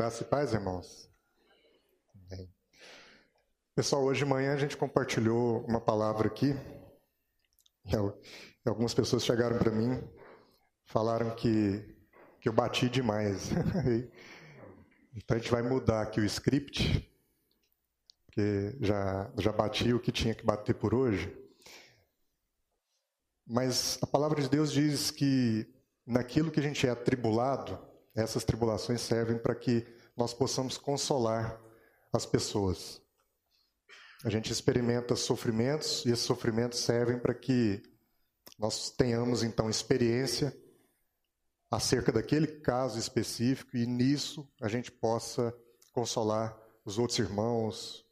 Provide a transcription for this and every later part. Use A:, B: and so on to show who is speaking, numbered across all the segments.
A: Graça e paz, irmãos. Pessoal, hoje de manhã a gente compartilhou uma palavra aqui. E algumas pessoas chegaram para mim, falaram que, que eu bati demais. então a gente vai mudar aqui o script, porque já, já bati o que tinha que bater por hoje. Mas a palavra de Deus diz que naquilo que a gente é atribulado, essas tribulações servem para que nós possamos consolar as pessoas. A gente experimenta sofrimentos e esses sofrimentos servem para que nós tenhamos então experiência acerca daquele caso específico e nisso a gente possa consolar os outros irmãos.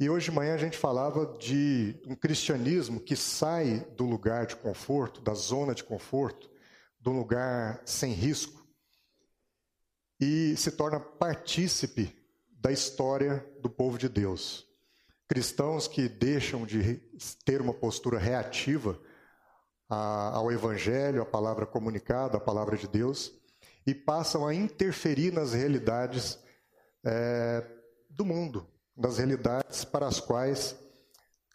A: E hoje de manhã a gente falava de um cristianismo que sai do lugar de conforto, da zona de conforto, do lugar sem risco e se torna partícipe da história do povo de Deus. Cristãos que deixam de ter uma postura reativa ao Evangelho, à palavra comunicada, à palavra de Deus, e passam a interferir nas realidades é, do mundo, das realidades para as quais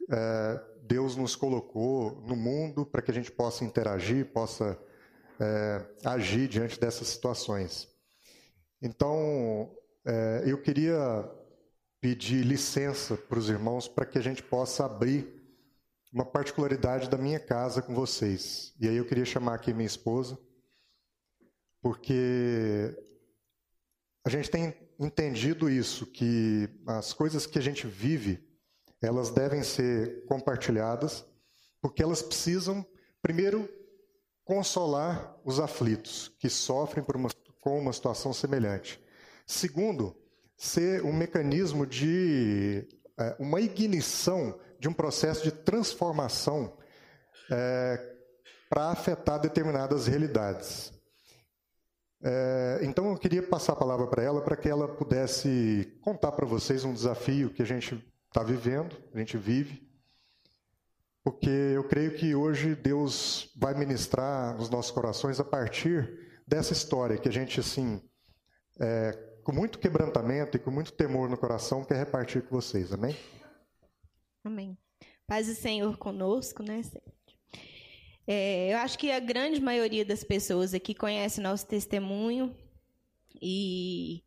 A: é, Deus nos colocou no mundo para que a gente possa interagir, possa é, agir diante dessas situações. Então, é, eu queria pedir licença para os irmãos para que a gente possa abrir uma particularidade da minha casa com vocês. E aí eu queria chamar aqui minha esposa, porque a gente tem entendido isso, que as coisas que a gente vive, elas devem ser compartilhadas, porque elas precisam, primeiro, consolar os aflitos que sofrem por uma com uma situação semelhante. Segundo, ser um mecanismo de é, uma ignição de um processo de transformação é, para afetar determinadas realidades. É, então eu queria passar a palavra para ela para que ela pudesse contar para vocês um desafio que a gente está vivendo, a gente vive, porque eu creio que hoje Deus vai ministrar nos nossos corações a partir dessa história que a gente, assim, é, com muito quebrantamento e com muito temor no coração, quer repartir com vocês. Amém?
B: Amém. Paz do Senhor conosco, né, é, eu acho que a grande maioria das pessoas aqui conhece nosso testemunho e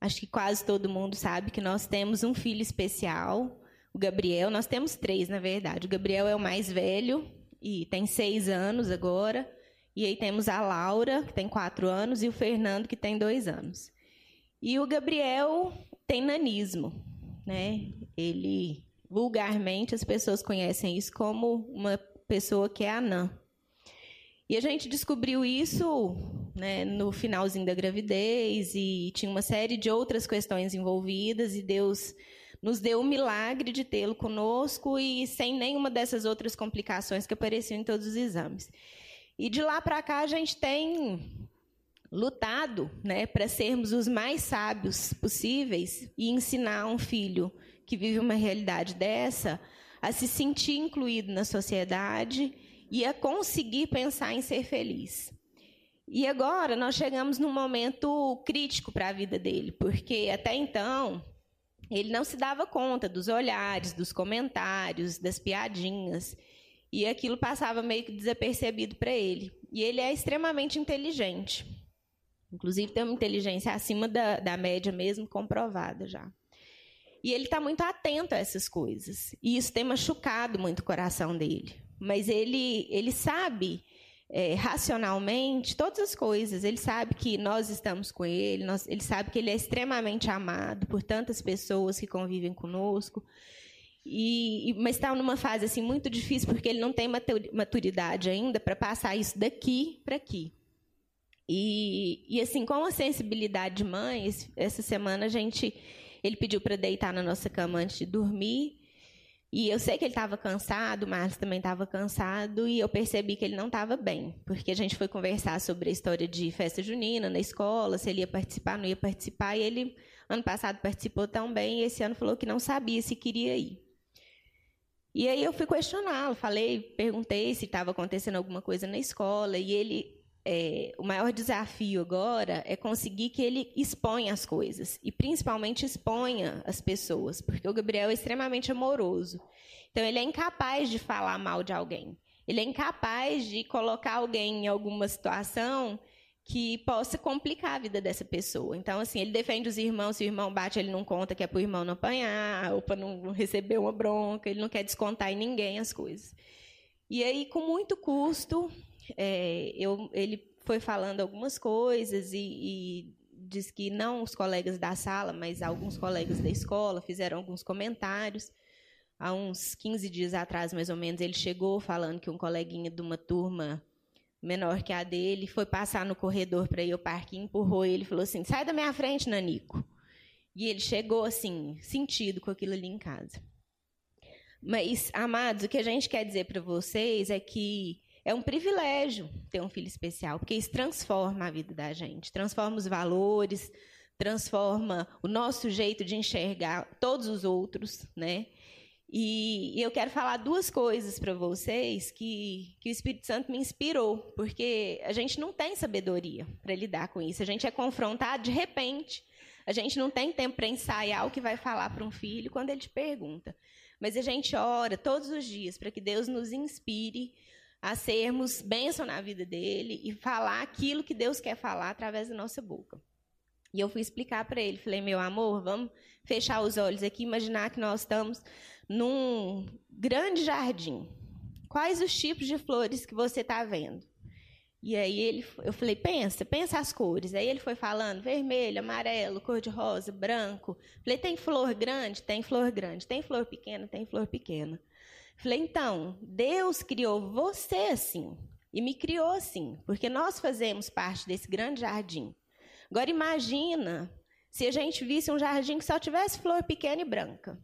B: acho que quase todo mundo sabe que nós temos um filho especial, o Gabriel. Nós temos três, na verdade. O Gabriel é o mais velho e tem seis anos agora. E aí temos a Laura, que tem quatro anos, e o Fernando, que tem dois anos. E o Gabriel tem nanismo. Né? Ele, vulgarmente, as pessoas conhecem isso como uma pessoa que é anã. E a gente descobriu isso né, no finalzinho da gravidez e tinha uma série de outras questões envolvidas e Deus nos deu o milagre de tê-lo conosco e sem nenhuma dessas outras complicações que apareciam em todos os exames. E de lá para cá a gente tem lutado né, para sermos os mais sábios possíveis e ensinar um filho que vive uma realidade dessa a se sentir incluído na sociedade e a conseguir pensar em ser feliz. E agora nós chegamos num momento crítico para a vida dele, porque até então ele não se dava conta dos olhares, dos comentários, das piadinhas. E aquilo passava meio que desapercebido para ele. E ele é extremamente inteligente. Inclusive, tem uma inteligência acima da, da média mesmo, comprovada já. E ele está muito atento a essas coisas. E isso tem machucado muito o coração dele. Mas ele, ele sabe é, racionalmente todas as coisas. Ele sabe que nós estamos com ele, nós, ele sabe que ele é extremamente amado por tantas pessoas que convivem conosco. E, mas está numa fase assim muito difícil porque ele não tem maturidade ainda para passar isso daqui para aqui. E, e, assim, com a sensibilidade de mãe, essa semana a gente, ele pediu para deitar na nossa cama antes de dormir. E eu sei que ele estava cansado, o Marcos também estava cansado, e eu percebi que ele não estava bem, porque a gente foi conversar sobre a história de festa junina na escola, se ele ia participar, não ia participar, e ele, ano passado, participou tão bem, e esse ano falou que não sabia se queria ir. E aí eu fui questioná-lo, falei, perguntei se estava acontecendo alguma coisa na escola, e ele é, o maior desafio agora é conseguir que ele exponha as coisas e principalmente exponha as pessoas, porque o Gabriel é extremamente amoroso. Então ele é incapaz de falar mal de alguém. Ele é incapaz de colocar alguém em alguma situação que possa complicar a vida dessa pessoa. Então, assim, ele defende os irmãos, se o irmão bate, ele não conta que é para o irmão não apanhar, ou para não receber uma bronca, ele não quer descontar em ninguém as coisas. E aí, com muito custo, é, eu, ele foi falando algumas coisas e, e diz que não os colegas da sala, mas alguns colegas da escola fizeram alguns comentários. Há uns 15 dias atrás, mais ou menos, ele chegou falando que um coleguinha de uma turma menor que a dele, foi passar no corredor para ir ao parque, empurrou ele e falou assim: sai da minha frente, Nanico. E ele chegou assim, sentido com aquilo ali em casa. Mas, amados, o que a gente quer dizer para vocês é que é um privilégio ter um filho especial, porque isso transforma a vida da gente, transforma os valores, transforma o nosso jeito de enxergar todos os outros, né? E, e eu quero falar duas coisas para vocês que, que o Espírito Santo me inspirou, porque a gente não tem sabedoria para lidar com isso. A gente é confrontado de repente. A gente não tem tempo para ensaiar o que vai falar para um filho quando ele te pergunta. Mas a gente ora todos os dias para que Deus nos inspire a sermos bênção na vida dele e falar aquilo que Deus quer falar através da nossa boca. E eu fui explicar para ele, falei, meu amor, vamos fechar os olhos aqui, imaginar que nós estamos num grande jardim. Quais os tipos de flores que você está vendo? E aí ele, eu falei, pensa, pensa as cores. Aí ele foi falando, vermelho, amarelo, cor de rosa, branco. Falei, tem flor grande? Tem flor grande. Tem flor pequena? Tem flor pequena. Falei, então, Deus criou você assim. E me criou assim, porque nós fazemos parte desse grande jardim. Agora imagina se a gente visse um jardim que só tivesse flor pequena e branca.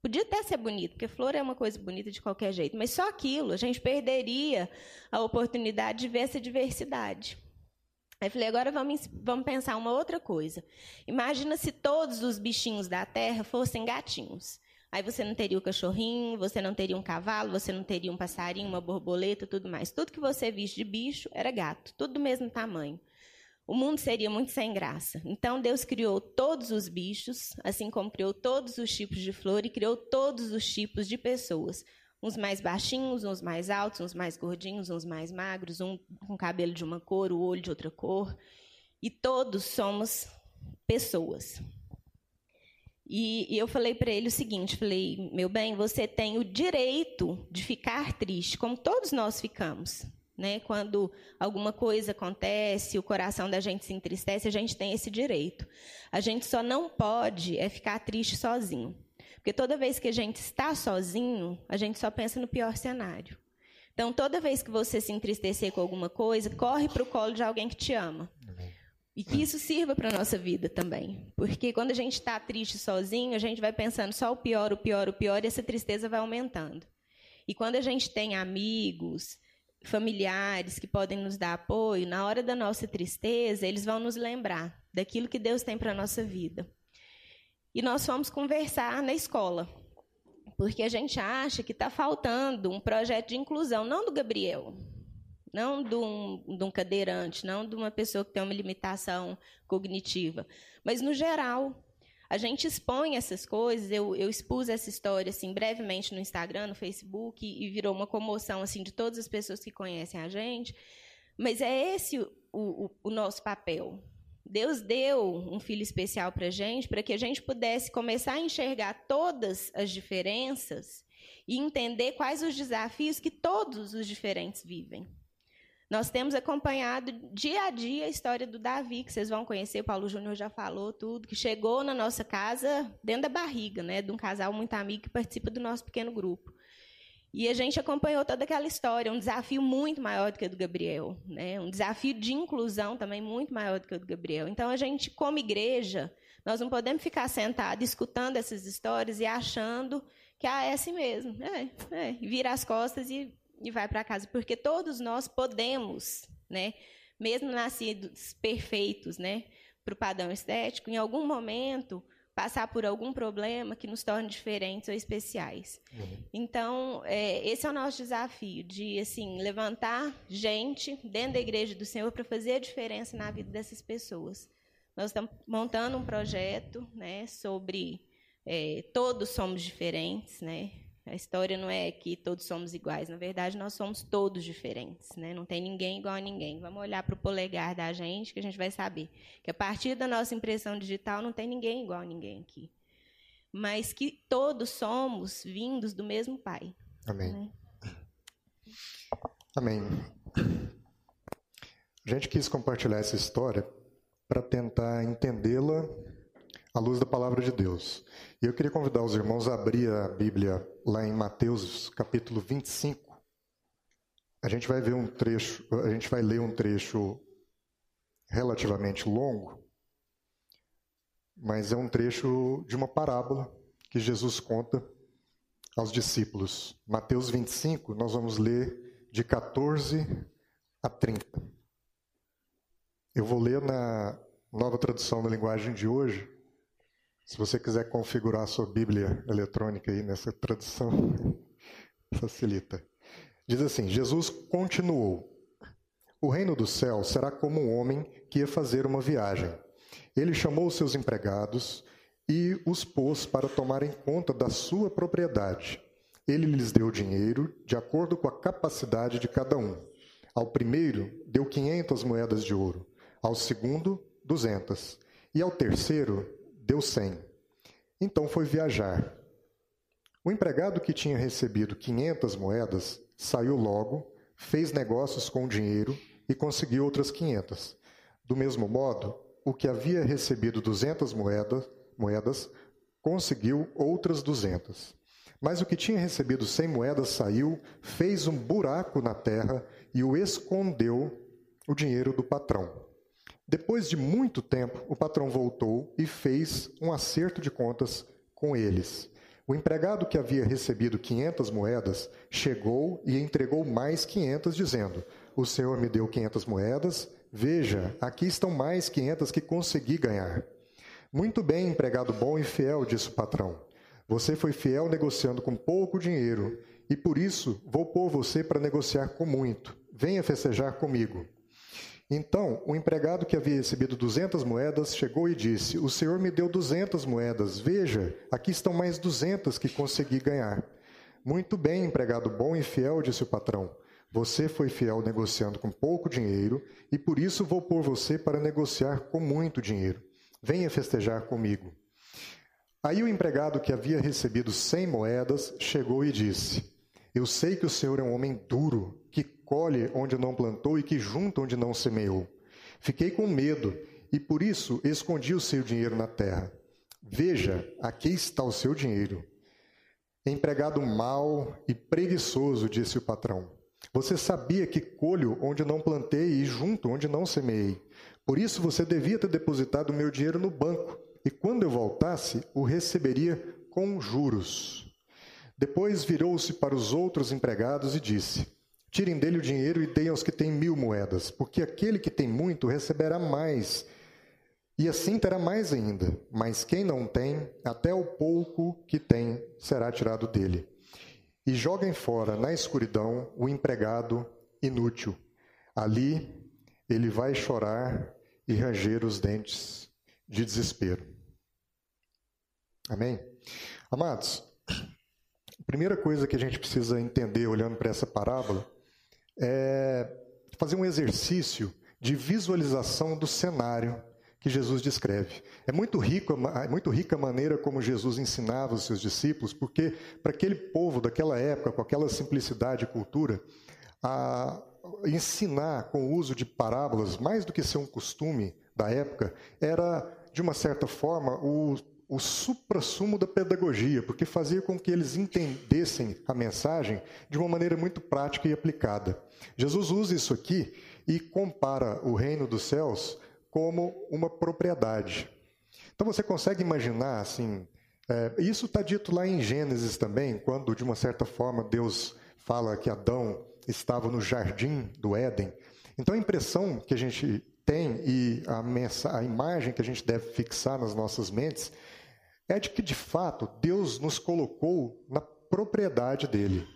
B: Podia até ser bonito, porque flor é uma coisa bonita de qualquer jeito, mas só aquilo, a gente perderia a oportunidade de ver essa diversidade. Aí falei, agora vamos, vamos pensar uma outra coisa. Imagina se todos os bichinhos da terra fossem gatinhos. Aí você não teria o cachorrinho, você não teria um cavalo, você não teria um passarinho, uma borboleta, tudo mais. Tudo que você visse de bicho era gato, tudo do mesmo tamanho o mundo seria muito sem graça. Então Deus criou todos os bichos, assim como criou todos os tipos de flor e criou todos os tipos de pessoas. Uns mais baixinhos, uns mais altos, uns mais gordinhos, uns mais magros, um com cabelo de uma cor, o olho de outra cor. E todos somos pessoas. E, e eu falei para ele o seguinte: falei, meu bem, você tem o direito de ficar triste, como todos nós ficamos. Né? Quando alguma coisa acontece, o coração da gente se entristece, a gente tem esse direito. A gente só não pode é ficar triste sozinho. Porque toda vez que a gente está sozinho, a gente só pensa no pior cenário. Então, toda vez que você se entristecer com alguma coisa, corre para o colo de alguém que te ama. E que isso sirva para a nossa vida também. Porque quando a gente está triste sozinho, a gente vai pensando só o pior, o pior, o pior, e essa tristeza vai aumentando. E quando a gente tem amigos, familiares que podem nos dar apoio, na hora da nossa tristeza, eles vão nos lembrar daquilo que Deus tem para a nossa vida. E nós fomos conversar na escola, porque a gente acha que está faltando um projeto de inclusão, não do Gabriel, não de um, de um cadeirante, não de uma pessoa que tem uma limitação cognitiva, mas no geral a gente expõe essas coisas. Eu, eu expus essa história assim brevemente no Instagram, no Facebook e, virou uma comoção assim de todas as pessoas que conhecem a gente. Mas é esse o, o, o nosso papel. Deus deu um filho especial para a gente, para que a gente pudesse começar a enxergar todas as diferenças e entender quais os desafios que todos os diferentes vivem. Nós temos acompanhado dia a dia a história do Davi, que vocês vão conhecer, Paulo Júnior já falou tudo, que chegou na nossa casa dentro da barriga, né, de um casal muito amigo que participa do nosso pequeno grupo. E a gente acompanhou toda aquela história, um desafio muito maior do que o do Gabriel, né? um desafio de inclusão também muito maior do que o do Gabriel. Então, a gente, como igreja, nós não podemos ficar sentados escutando essas histórias e achando que ah, é assim mesmo. É, é, vira as costas e e vai para casa, porque todos nós podemos, né, mesmo nascidos perfeitos, né, para o padrão estético, em algum momento passar por algum problema que nos torne diferentes ou especiais. Uhum. Então, é, esse é o nosso desafio, de assim levantar gente dentro da igreja do Senhor para fazer a diferença na vida dessas pessoas. Nós estamos montando um projeto né, sobre é, todos somos diferentes, né? A história não é que todos somos iguais, na verdade nós somos todos diferentes, né? Não tem ninguém igual a ninguém. Vamos olhar para o polegar da gente que a gente vai saber que a partir da nossa impressão digital não tem ninguém igual a ninguém aqui, mas que todos somos vindos do mesmo Pai.
A: Amém. Né? Amém. A gente quis compartilhar essa história para tentar entendê-la à luz da palavra de Deus. E eu queria convidar os irmãos a abrir a Bíblia lá em Mateus capítulo 25. A gente vai ver um trecho, a gente vai ler um trecho relativamente longo, mas é um trecho de uma parábola que Jesus conta aos discípulos. Mateus 25, nós vamos ler de 14 a 30. Eu vou ler na nova tradução da linguagem de hoje, se você quiser configurar a sua Bíblia eletrônica aí nessa tradução, facilita. Diz assim: Jesus continuou: O reino do céu será como um homem que ia fazer uma viagem. Ele chamou os seus empregados e os pôs para tomarem conta da sua propriedade. Ele lhes deu dinheiro de acordo com a capacidade de cada um. Ao primeiro, deu 500 moedas de ouro, ao segundo, 200, e ao terceiro, deu cem. Então foi viajar. O empregado que tinha recebido 500 moedas saiu logo, fez negócios com o dinheiro e conseguiu outras 500. Do mesmo modo, o que havia recebido 200 moedas, moedas conseguiu outras 200. Mas o que tinha recebido 100 moedas saiu, fez um buraco na terra e o escondeu o dinheiro do patrão. Depois de muito tempo, o patrão voltou e fez um acerto de contas com eles. O empregado que havia recebido 500 moedas chegou e entregou mais 500, dizendo: O senhor me deu 500 moedas, veja, aqui estão mais 500 que consegui ganhar. Muito bem, empregado bom e fiel, disse o patrão. Você foi fiel negociando com pouco dinheiro, e por isso vou pôr você para negociar com muito. Venha festejar comigo. Então, o empregado que havia recebido duzentas moedas chegou e disse: O senhor me deu duzentas moedas. Veja, aqui estão mais duzentas que consegui ganhar. Muito bem, empregado bom e fiel, disse o patrão. Você foi fiel negociando com pouco dinheiro, e por isso vou pôr você para negociar com muito dinheiro. Venha festejar comigo. Aí o empregado que havia recebido cem moedas chegou e disse: Eu sei que o senhor é um homem duro colhe onde não plantou e que junta onde não semeou. Fiquei com medo e por isso escondi o seu dinheiro na terra. Veja, aqui está o seu dinheiro. Empregado mau e preguiçoso, disse o patrão. Você sabia que colho onde não plantei e junto onde não semeei. Por isso você devia ter depositado o meu dinheiro no banco, e quando eu voltasse, o receberia com juros. Depois virou-se para os outros empregados e disse: Tirem dele o dinheiro e deem aos que têm mil moedas, porque aquele que tem muito receberá mais, e assim terá mais ainda. Mas quem não tem, até o pouco que tem será tirado dele. E joguem fora na escuridão o empregado inútil. Ali ele vai chorar e ranger os dentes de desespero. Amém? Amados, a primeira coisa que a gente precisa entender olhando para essa parábola é fazer um exercício de visualização do cenário que Jesus descreve. É muito, rico, é muito rica a maneira como Jesus ensinava os seus discípulos, porque para aquele povo daquela época, com aquela simplicidade e cultura, a, ensinar com o uso de parábolas, mais do que ser um costume da época, era, de uma certa forma, o o suprassumo da pedagogia, porque fazia com que eles entendessem a mensagem de uma maneira muito prática e aplicada. Jesus usa isso aqui e compara o reino dos céus como uma propriedade. Então você consegue imaginar assim, é, isso está dito lá em Gênesis também, quando de uma certa forma Deus fala que Adão estava no jardim do Éden. Então a impressão que a gente tem e a, a imagem que a gente deve fixar nas nossas mentes é de que, de fato, Deus nos colocou na propriedade dele.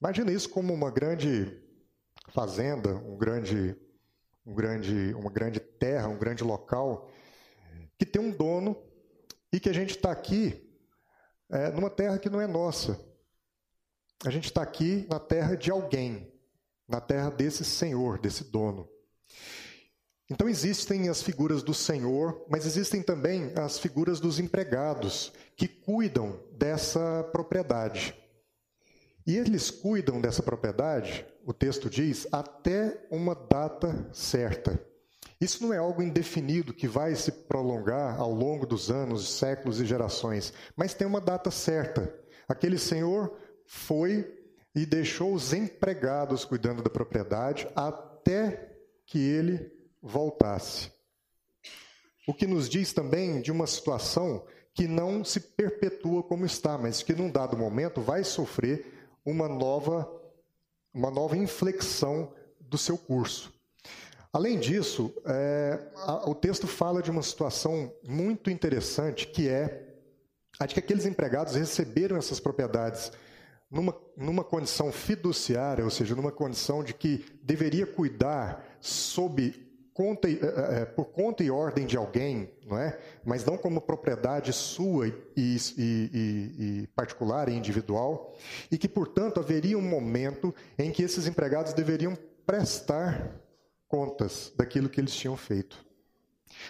A: Imagina isso como uma grande fazenda, um grande, um grande, uma grande terra, um grande local, que tem um dono e que a gente está aqui é, numa terra que não é nossa. A gente está aqui na terra de alguém, na terra desse senhor, desse dono. Então existem as figuras do senhor, mas existem também as figuras dos empregados que cuidam dessa propriedade. E eles cuidam dessa propriedade, o texto diz, até uma data certa. Isso não é algo indefinido que vai se prolongar ao longo dos anos, séculos e gerações, mas tem uma data certa. Aquele senhor foi e deixou os empregados cuidando da propriedade até que ele voltasse. O que nos diz também de uma situação que não se perpetua como está, mas que num dado momento vai sofrer uma nova uma nova inflexão do seu curso. Além disso, é, a, o texto fala de uma situação muito interessante, que é a de que aqueles empregados receberam essas propriedades numa, numa condição fiduciária, ou seja, numa condição de que deveria cuidar sob conta, é, por conta e ordem de alguém, não é? mas não como propriedade sua e, e, e, e, particular e individual, e que, portanto, haveria um momento em que esses empregados deveriam prestar contas daquilo que eles tinham feito.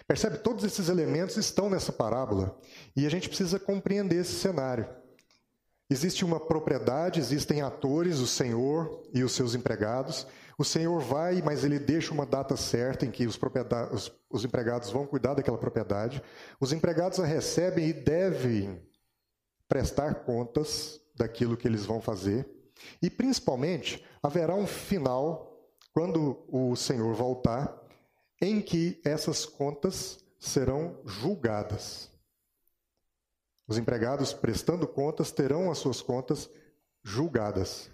A: Percebe? Todos esses elementos estão nessa parábola e a gente precisa compreender esse cenário. Existe uma propriedade, existem atores, o senhor e os seus empregados. O senhor vai, mas ele deixa uma data certa em que os, os, os empregados vão cuidar daquela propriedade. Os empregados a recebem e devem prestar contas daquilo que eles vão fazer. E, principalmente, haverá um final, quando o senhor voltar, em que essas contas serão julgadas. Os empregados prestando contas terão as suas contas julgadas.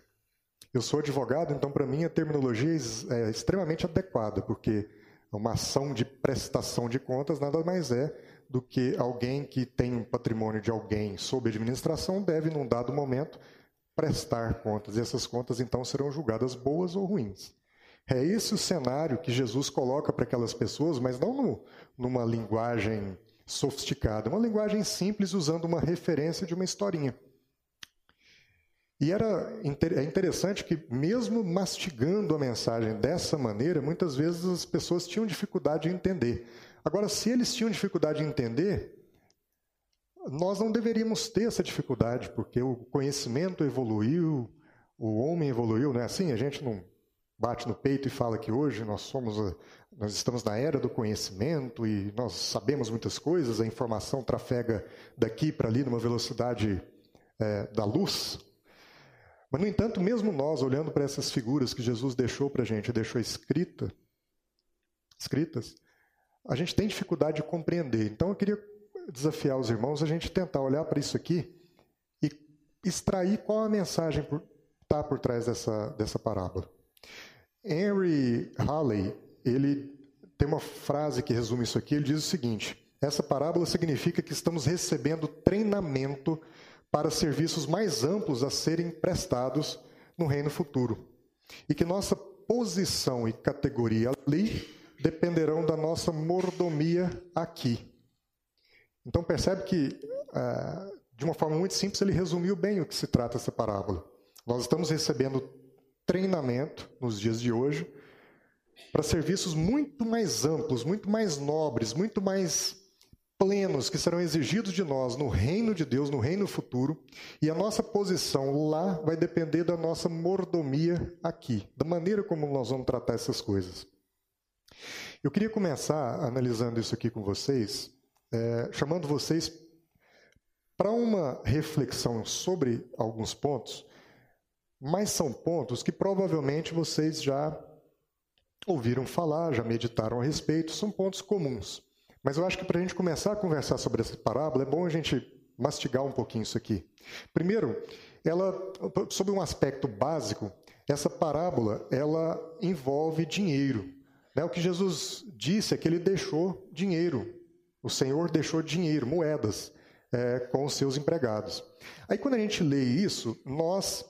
A: Eu sou advogado, então para mim a terminologia é extremamente adequada, porque uma ação de prestação de contas nada mais é do que alguém que tem um patrimônio de alguém sob administração deve, num dado momento, prestar contas. E essas contas então serão julgadas boas ou ruins. É esse o cenário que Jesus coloca para aquelas pessoas, mas não no, numa linguagem sofisticada, uma linguagem simples usando uma referência de uma historinha. E era é interessante que, mesmo mastigando a mensagem dessa maneira, muitas vezes as pessoas tinham dificuldade de entender. Agora, se eles tinham dificuldade de entender, nós não deveríamos ter essa dificuldade, porque o conhecimento evoluiu, o homem evoluiu, não é assim? A gente não bate no peito e fala que hoje nós somos nós estamos na era do conhecimento e nós sabemos muitas coisas, a informação trafega daqui para ali numa velocidade é, da luz. Mas, no entanto, mesmo nós, olhando para essas figuras que Jesus deixou para a gente, deixou escrita, escritas, a gente tem dificuldade de compreender. Então, eu queria desafiar os irmãos a gente tentar olhar para isso aqui e extrair qual a mensagem está por trás dessa, dessa parábola. Henry Halley, ele tem uma frase que resume isso aqui, ele diz o seguinte: essa parábola significa que estamos recebendo treinamento para serviços mais amplos a serem prestados no reino futuro. E que nossa posição e categoria ali dependerão da nossa mordomia aqui. Então percebe que, ah, de uma forma muito simples, ele resumiu bem o que se trata essa parábola. Nós estamos recebendo treinamento nos dias de hoje para serviços muito mais amplos, muito mais nobres, muito mais plenos que serão exigidos de nós no reino de Deus, no reino futuro, e a nossa posição lá vai depender da nossa mordomia aqui, da maneira como nós vamos tratar essas coisas. Eu queria começar analisando isso aqui com vocês, é, chamando vocês para uma reflexão sobre alguns pontos, mas são pontos que provavelmente vocês já ouviram falar, já meditaram a respeito, são pontos comuns. Mas eu acho que para a gente começar a conversar sobre essa parábola, é bom a gente mastigar um pouquinho isso aqui. Primeiro, ela, sob um aspecto básico, essa parábola ela envolve dinheiro. Né? O que Jesus disse é que ele deixou dinheiro. O Senhor deixou dinheiro, moedas. é, com os seus empregados. Aí, quando a gente lê isso, nós,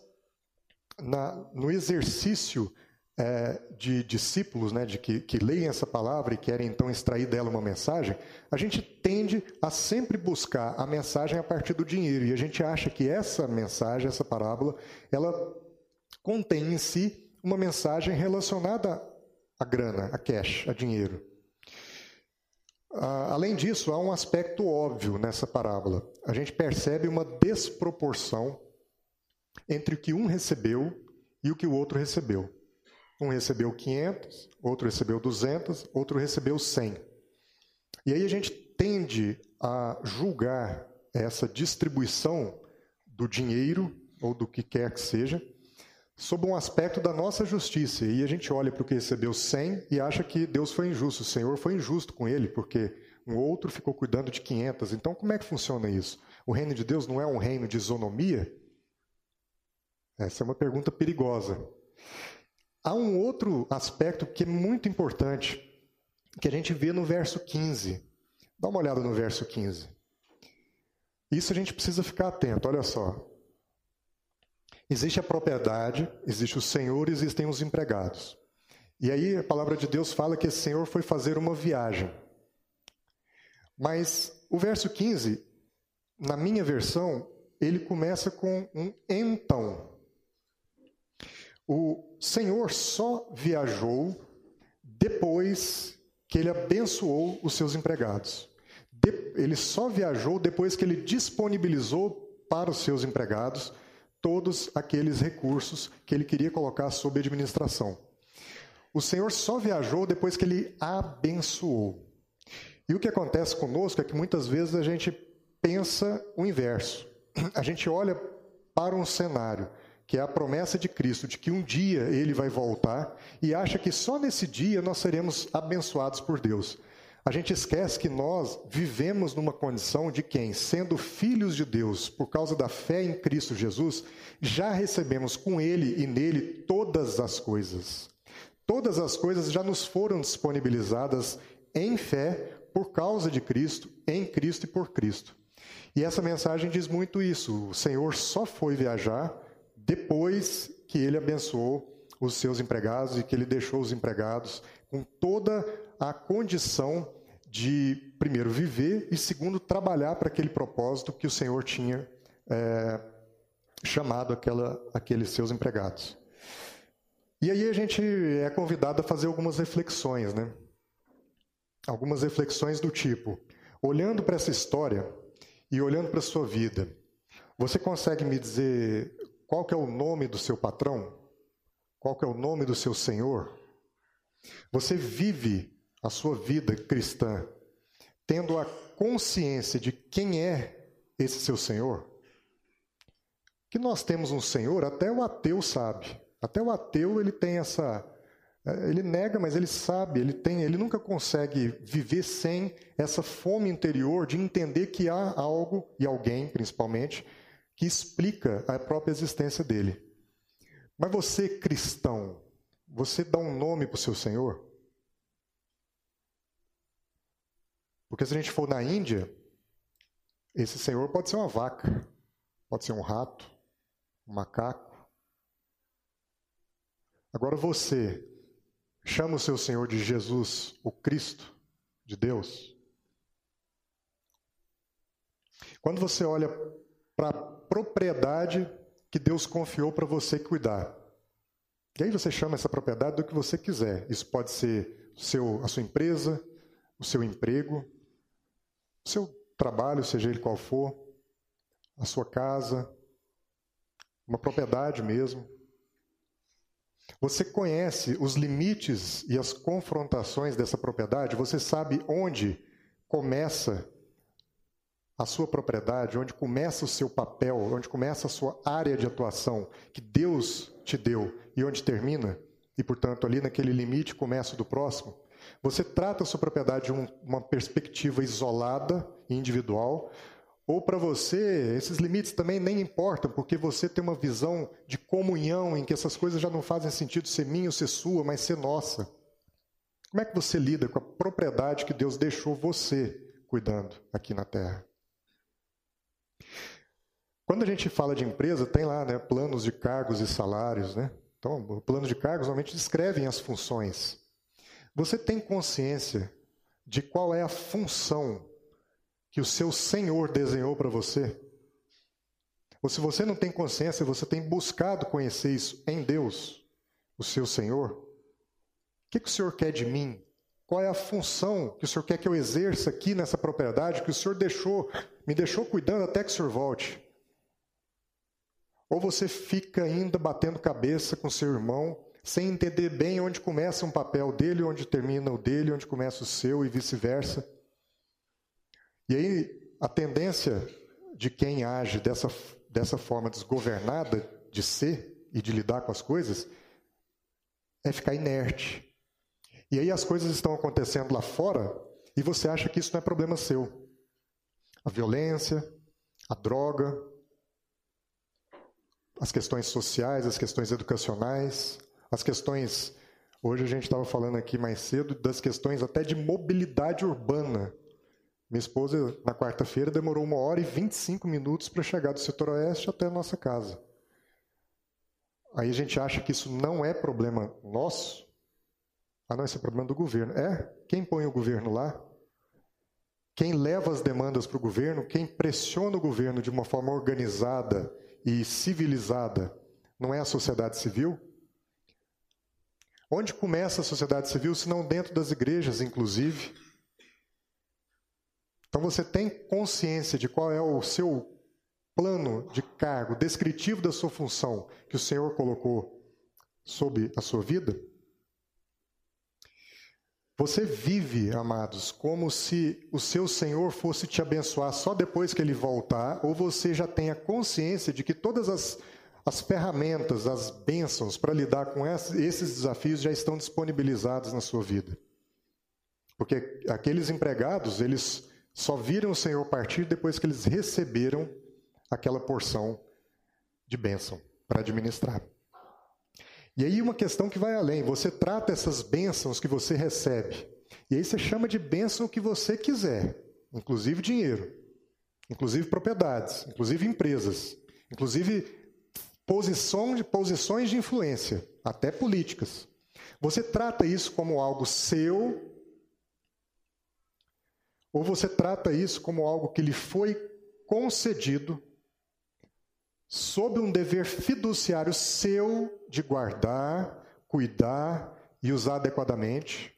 A: na, no exercício é, de discípulos, né, de que, que leem essa palavra e querem então extrair dela uma mensagem, a gente tende a sempre buscar a mensagem a partir do dinheiro. E a gente acha que essa mensagem, essa parábola, ela contém em si uma mensagem relacionada à grana, a cash, a dinheiro. Além disso, há um aspecto óbvio nessa parábola. A gente percebe uma desproporção entre o que um recebeu e o que o outro recebeu. Um recebeu 500, outro recebeu 200, outro recebeu 100. E aí a gente tende a julgar essa distribuição do dinheiro ou do que quer que seja sob um aspecto da nossa justiça. E a gente olha para o que recebeu 100 e acha que Deus foi injusto, o Senhor foi injusto com ele, porque um outro ficou cuidando de 500. Então, como é que funciona isso? O reino de Deus não é um reino de isonomia? Essa é uma pergunta perigosa. Há um outro aspecto que é muito importante, que a gente vê no verso 15. Dá uma olhada no verso 15. Isso a gente precisa ficar atento, olha só. Existe a propriedade, existe o senhor, existem os empregados. E aí a palavra de Deus fala que esse senhor foi fazer uma viagem. Mas o verso 15, na minha versão, ele começa com um então. O Senhor só viajou depois que ele abençoou os seus empregados. Ele só viajou depois que ele disponibilizou para os seus empregados todos aqueles recursos que ele queria colocar sob administração. O Senhor só viajou depois que ele abençoou. E o que acontece conosco é que muitas vezes a gente pensa o inverso. A gente olha para um cenário que é a promessa de Cristo de que um dia ele vai voltar e acha que só nesse dia nós seremos abençoados por Deus. A gente esquece que nós vivemos numa condição de quem, sendo filhos de Deus, por causa da fé em Cristo Jesus, já recebemos com Ele e nele todas as coisas. Todas as coisas já nos foram disponibilizadas em fé por causa de Cristo, em Cristo e por Cristo. E essa mensagem diz muito isso. O Senhor só foi viajar depois que ele abençoou os seus empregados e que ele deixou os empregados com toda a condição de, primeiro, viver e, segundo, trabalhar para aquele propósito que o Senhor tinha é, chamado aquela, aqueles seus empregados. E aí a gente é convidado a fazer algumas reflexões, né? Algumas reflexões do tipo: olhando para essa história e olhando para a sua vida, você consegue me dizer qual que é o nome do seu patrão? Qual que é o nome do seu Senhor? Você vive a sua vida cristã tendo a consciência de quem é esse seu Senhor? Que nós temos um Senhor, até o ateu sabe. Até o ateu ele tem essa eh, ele nega, mas ele sabe, ele tem, ele nunca consegue viver sem essa fome interior de entender que há algo e alguém, principalmente, que explica a própria existência dele. Mas você, cristão, você dá um nome para o seu Senhor? Porque se a gente for na Índia, esse Senhor pode ser uma vaca, pode ser um rato, um macaco. Agora você chama o seu Senhor de Jesus, o Cristo de Deus? Quando você olha para propriedade que Deus confiou para você cuidar. E aí você chama essa propriedade do que você quiser. Isso pode ser seu, a sua empresa, o seu emprego, o seu trabalho, seja ele qual for, a sua casa, uma propriedade mesmo. Você conhece os limites e as confrontações dessa propriedade? Você sabe onde começa a sua propriedade, onde começa o seu papel, onde começa a sua área de atuação que Deus te deu e onde termina, e portanto ali naquele limite começa do próximo, você trata a sua propriedade de um, uma perspectiva isolada e individual, ou para você esses limites também nem importam, porque você tem uma visão de comunhão em que essas coisas já não fazem sentido ser minha ou ser sua, mas ser nossa. Como é que você lida com a propriedade que Deus deixou você cuidando aqui na terra? Quando a gente fala de empresa, tem lá né, planos de cargos e salários. Né? Então, o plano de cargos normalmente descrevem as funções. Você tem consciência de qual é a função que o seu Senhor desenhou para você? Ou se você não tem consciência, você tem buscado conhecer isso em Deus, o seu Senhor? O que, que o Senhor quer de mim? Qual é a função que o Senhor quer que eu exerça aqui nessa propriedade que o Senhor deixou, me deixou cuidando até que o Senhor volte? Ou você fica ainda batendo cabeça com seu irmão, sem entender bem onde começa um papel dele, onde termina o dele, onde começa o seu e vice-versa. E aí a tendência de quem age dessa, dessa forma desgovernada de ser e de lidar com as coisas é ficar inerte. E aí as coisas estão acontecendo lá fora e você acha que isso não é problema seu. A violência, a droga, as questões sociais, as questões educacionais, as questões. Hoje a gente estava falando aqui mais cedo das questões até de mobilidade urbana. Minha esposa, na quarta-feira, demorou uma hora e 25 minutos para chegar do setor oeste até a nossa casa. Aí a gente acha que isso não é problema nosso. Ah, não, esse é problema do governo. É? Quem põe o governo lá? Quem leva as demandas para o governo, quem pressiona o governo de uma forma organizada e civilizada, não é a sociedade civil? Onde começa a sociedade civil, se não dentro das igrejas, inclusive? Então você tem consciência de qual é o seu plano de cargo, descritivo da sua função que o Senhor colocou sobre a sua vida? Você vive, amados, como se o seu Senhor fosse te abençoar só depois que ele voltar, ou você já tem a consciência de que todas as, as ferramentas, as bênçãos para lidar com esses desafios já estão disponibilizados na sua vida? Porque aqueles empregados, eles só viram o Senhor partir depois que eles receberam aquela porção de bênção para administrar. E aí uma questão que vai além, você trata essas bênçãos que você recebe, e aí você chama de bênção o que você quiser, inclusive dinheiro, inclusive propriedades, inclusive empresas, inclusive posição de, posições de influência, até políticas. Você trata isso como algo seu, ou você trata isso como algo que lhe foi concedido sob um dever fiduciário seu de guardar, cuidar e usar adequadamente,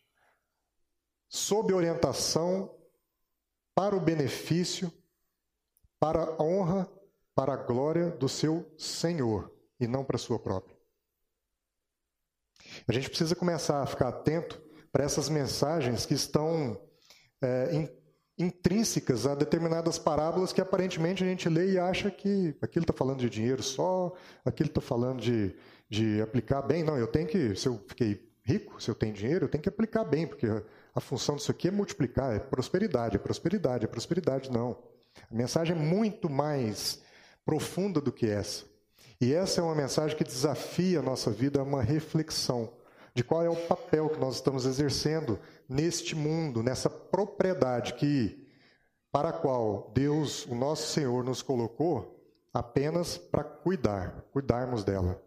A: sob orientação para o benefício, para a honra, para a glória do seu Senhor e não para a sua própria. A gente precisa começar a ficar atento para essas mensagens que estão é, intrínsecas a determinadas parábolas que aparentemente a gente lê e acha que aquilo está falando de dinheiro só, aquilo está falando de, de aplicar bem. Não, eu tenho que, se eu fiquei rico, se eu tenho dinheiro, eu tenho que aplicar bem, porque a função disso aqui é multiplicar, é prosperidade, é prosperidade, é prosperidade. Não. A mensagem é muito mais profunda do que essa. E essa é uma mensagem que desafia a nossa vida a uma reflexão de qual é o papel que nós estamos exercendo neste mundo, nessa propriedade que para a qual Deus, o nosso Senhor, nos colocou apenas para cuidar, cuidarmos dela.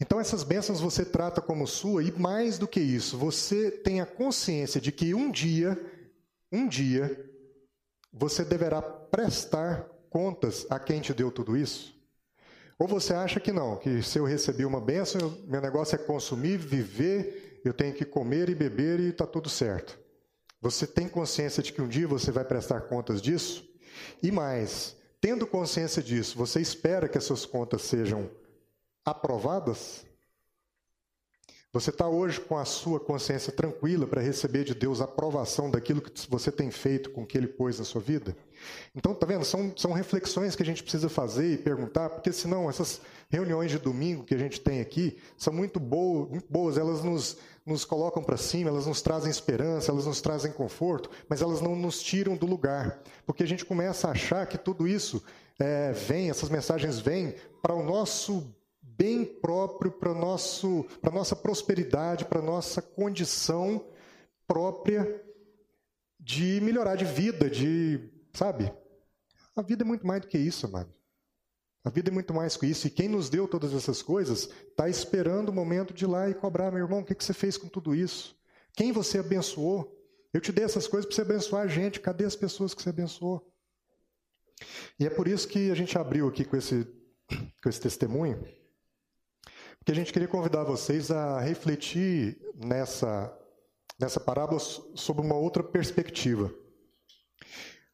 A: Então essas bênçãos você trata como sua e mais do que isso, você tem a consciência de que um dia, um dia, você deverá prestar contas a quem te deu tudo isso? Ou você acha que não, que se eu recebi uma benção, meu negócio é consumir, viver, eu tenho que comer e beber e está tudo certo. Você tem consciência de que um dia você vai prestar contas disso? E mais, tendo consciência disso, você espera que as suas contas sejam aprovadas? Você está hoje com a sua consciência tranquila para receber de Deus a aprovação daquilo que você tem feito com o que Ele pôs na sua vida? Então, tá vendo? São, são reflexões que a gente precisa fazer e perguntar, porque senão essas reuniões de domingo que a gente tem aqui são muito boas, muito boas elas nos, nos colocam para cima, elas nos trazem esperança, elas nos trazem conforto, mas elas não nos tiram do lugar, porque a gente começa a achar que tudo isso é, vem, essas mensagens vêm para o nosso bem próprio para a nossa prosperidade, para nossa condição própria de melhorar de vida, de Sabe? A vida é muito mais do que isso, amado. A vida é muito mais que isso. E quem nos deu todas essas coisas está esperando o momento de ir lá e cobrar, meu irmão, o que, que você fez com tudo isso? Quem você abençoou? Eu te dei essas coisas para você abençoar a gente. Cadê as pessoas que você abençoou? E é por isso que a gente abriu aqui com esse, com esse testemunho, porque a gente queria convidar vocês a refletir nessa, nessa parábola sobre uma outra perspectiva.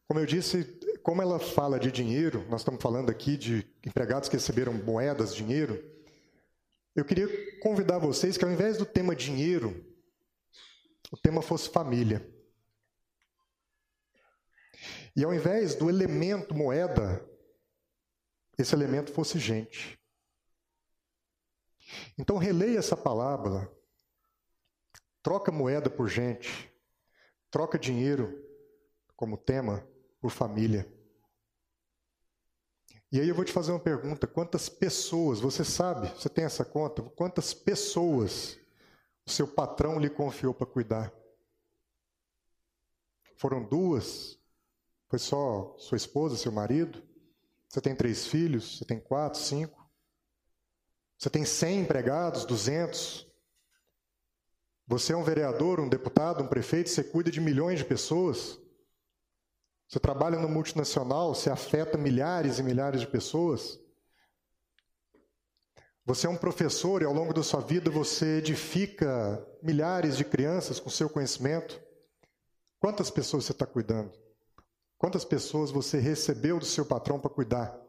A: Como eu disse, como ela fala de dinheiro, nós estamos falando aqui de empregados que receberam moedas, dinheiro. Eu queria convidar vocês que ao invés do tema dinheiro, o tema fosse família. E ao invés do elemento moeda, esse elemento fosse gente. Então releia essa palavra, troca moeda por gente, troca dinheiro como tema por família. E aí eu vou te fazer uma pergunta: quantas pessoas, você sabe, você tem essa conta? Quantas pessoas o seu patrão lhe confiou para cuidar? Foram duas? Foi só sua esposa, seu marido? Você tem três filhos? Você tem quatro, cinco? Você tem cem empregados, duzentos? Você é um vereador, um deputado, um prefeito, você cuida de milhões de pessoas? Você trabalha no multinacional, você afeta milhares e milhares de pessoas. Você é um professor e ao longo da sua vida você edifica milhares de crianças com seu conhecimento. Quantas pessoas você está cuidando? Quantas pessoas você recebeu do seu patrão para cuidar?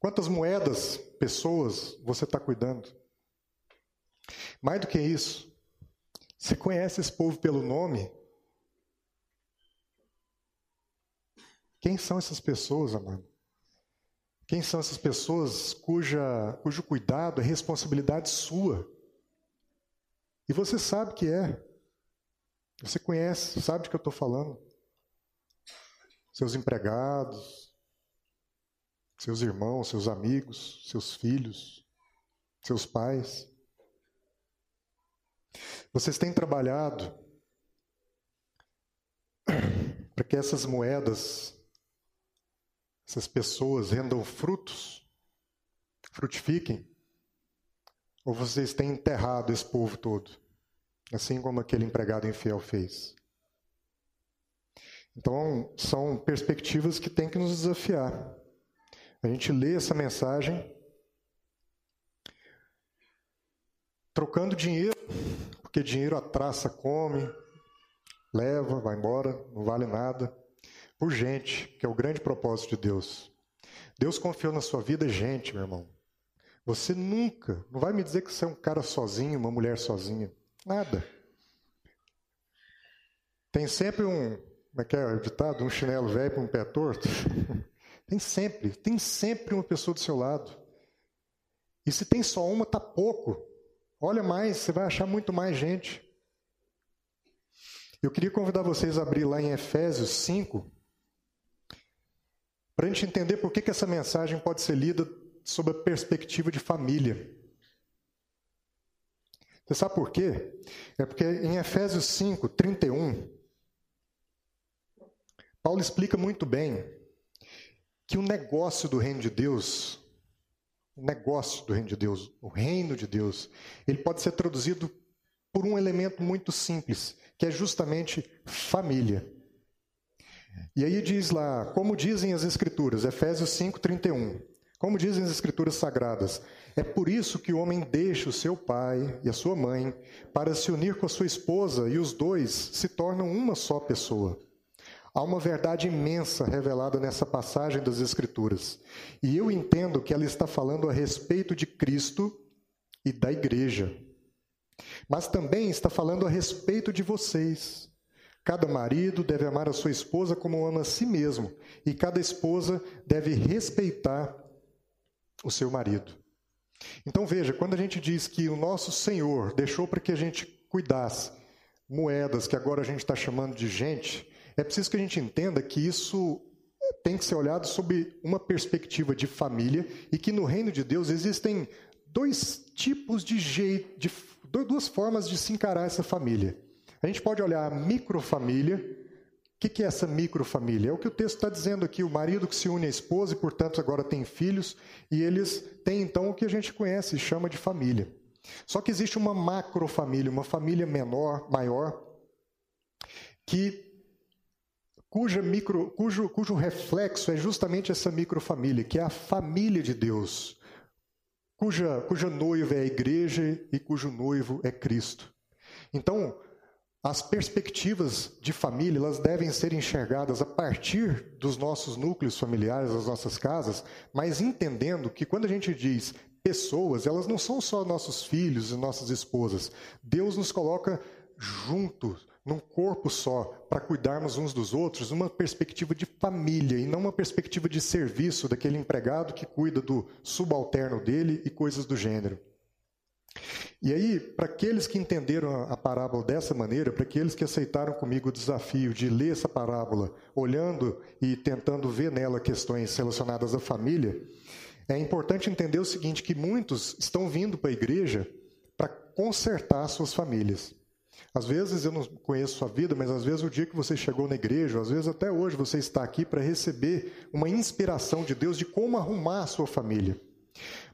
A: Quantas moedas, pessoas você está cuidando? Mais do que isso, você conhece esse povo pelo nome? Quem são essas pessoas, amado? Quem são essas pessoas cuja, cujo cuidado é responsabilidade sua? E você sabe que é. Você conhece, sabe de que eu estou falando. Seus empregados, seus irmãos, seus amigos, seus filhos, seus pais. Vocês têm trabalhado para que essas moedas essas pessoas rendam frutos, frutifiquem, ou vocês têm enterrado esse povo todo, assim como aquele empregado infiel fez? Então, são perspectivas que têm que nos desafiar. A gente lê essa mensagem trocando dinheiro, porque dinheiro a traça come, leva, vai embora, não vale nada por gente, que é o grande propósito de Deus. Deus confiou na sua vida gente, meu irmão. Você nunca, não vai me dizer que você é um cara sozinho, uma mulher sozinha. Nada. Tem sempre um, como é que é o ditado? Um chinelo velho para um pé torto. tem sempre, tem sempre uma pessoa do seu lado. E se tem só uma, tá pouco. Olha mais, você vai achar muito mais gente. Eu queria convidar vocês a abrir lá em Efésios 5, para a gente entender por que, que essa mensagem pode ser lida sob a perspectiva de família. Você sabe por quê? É porque em Efésios 5, 31, Paulo explica muito bem que o negócio do reino de Deus, o negócio do reino de Deus, o reino de Deus, ele pode ser traduzido por um elemento muito simples, que é justamente família. E aí diz lá, como dizem as Escrituras, Efésios 5, 31. Como dizem as Escrituras Sagradas, é por isso que o homem deixa o seu pai e a sua mãe para se unir com a sua esposa e os dois se tornam uma só pessoa. Há uma verdade imensa revelada nessa passagem das Escrituras. E eu entendo que ela está falando a respeito de Cristo e da igreja. Mas também está falando a respeito de vocês. Cada marido deve amar a sua esposa como ama a si mesmo, e cada esposa deve respeitar o seu marido. Então veja, quando a gente diz que o nosso Senhor deixou para que a gente cuidasse moedas que agora a gente está chamando de gente, é preciso que a gente entenda que isso tem que ser olhado sob uma perspectiva de família e que no reino de Deus existem dois tipos de jeito, de, duas formas de se encarar essa família. A gente pode olhar a microfamília, que, que é essa microfamília? É o que o texto está dizendo aqui: o marido que se une à esposa e, portanto, agora tem filhos, e eles têm então o que a gente conhece e chama de família. Só que existe uma macrofamília, uma família menor, maior, que cuja micro, cujo, cujo reflexo é justamente essa microfamília, que é a família de Deus, cuja, cuja noiva é a igreja e cujo noivo é Cristo. Então, as perspectivas de família elas devem ser enxergadas a partir dos nossos núcleos familiares, das nossas casas, mas entendendo que quando a gente diz pessoas, elas não são só nossos filhos e nossas esposas. Deus nos coloca juntos, num corpo só, para cuidarmos uns dos outros, numa perspectiva de família e não uma perspectiva de serviço daquele empregado que cuida do subalterno dele e coisas do gênero. E aí, para aqueles que entenderam a parábola dessa maneira, para aqueles que aceitaram comigo o desafio de ler essa parábola, olhando e tentando ver nela questões relacionadas à família, é importante entender o seguinte: que muitos estão vindo para a igreja para consertar suas famílias. Às vezes eu não conheço sua vida, mas às vezes o dia que você chegou na igreja, às vezes até hoje você está aqui para receber uma inspiração de Deus de como arrumar a sua família.